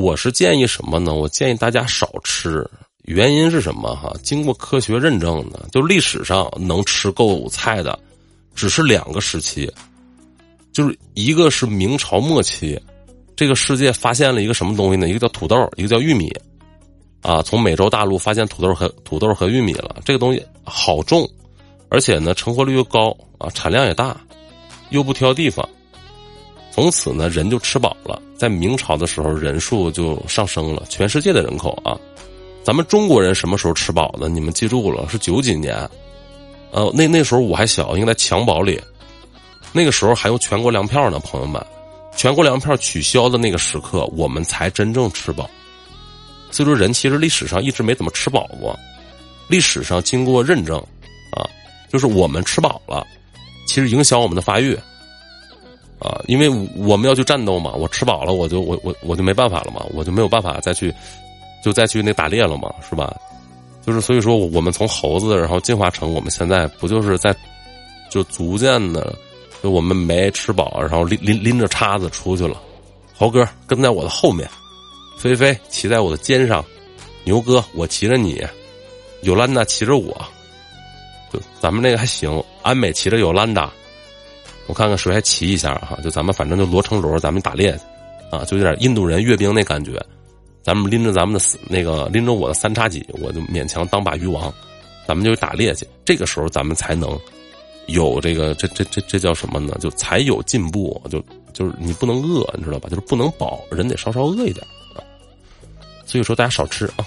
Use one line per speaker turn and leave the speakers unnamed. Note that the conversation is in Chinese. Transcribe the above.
我是建议什么呢？我建议大家少吃。原因是什么？哈，经过科学认证的，就历史上能吃够菜的，只是两个时期，就是一个是明朝末期，这个世界发现了一个什么东西呢？一个叫土豆，一个叫玉米，啊，从美洲大陆发现土豆和土豆和玉米了。这个东西好种，而且呢，成活率又高啊，产量也大，又不挑地方。从此呢，人就吃饱了。在明朝的时候，人数就上升了，全世界的人口啊。咱们中国人什么时候吃饱的？你们记住了，是九几年，呃，那那时候我还小，应该在襁褓里，那个时候还有全国粮票呢，朋友们，全国粮票取消的那个时刻，我们才真正吃饱。所以说，人其实历史上一直没怎么吃饱过，历史上经过认证，啊，就是我们吃饱了，其实影响我们的发育，啊，因为我们要去战斗嘛，我吃饱了，我就我我我就没办法了嘛，我就没有办法再去。就再去那打猎了嘛，是吧？就是所以说，我们从猴子然后进化成我们现在，不就是在就逐渐的，就我们没吃饱，然后拎拎拎着叉子出去了。猴哥跟在我的后面，菲菲骑在我的肩上，牛哥我骑着你，尤兰达骑着我，就咱们那个还行。安美骑着尤兰达，我看看谁还骑一下哈？就咱们反正就罗成罗，咱们打猎去啊，就有点印度人阅兵那感觉。咱们拎着咱们的那个拎着我的三叉戟，我就勉强当把鱼王，咱们就打猎去。这个时候咱们才能有这个这这这这叫什么呢？就才有进步。就就是你不能饿，你知道吧？就是不能饱，人得稍稍饿一点啊。所以说大家少吃啊。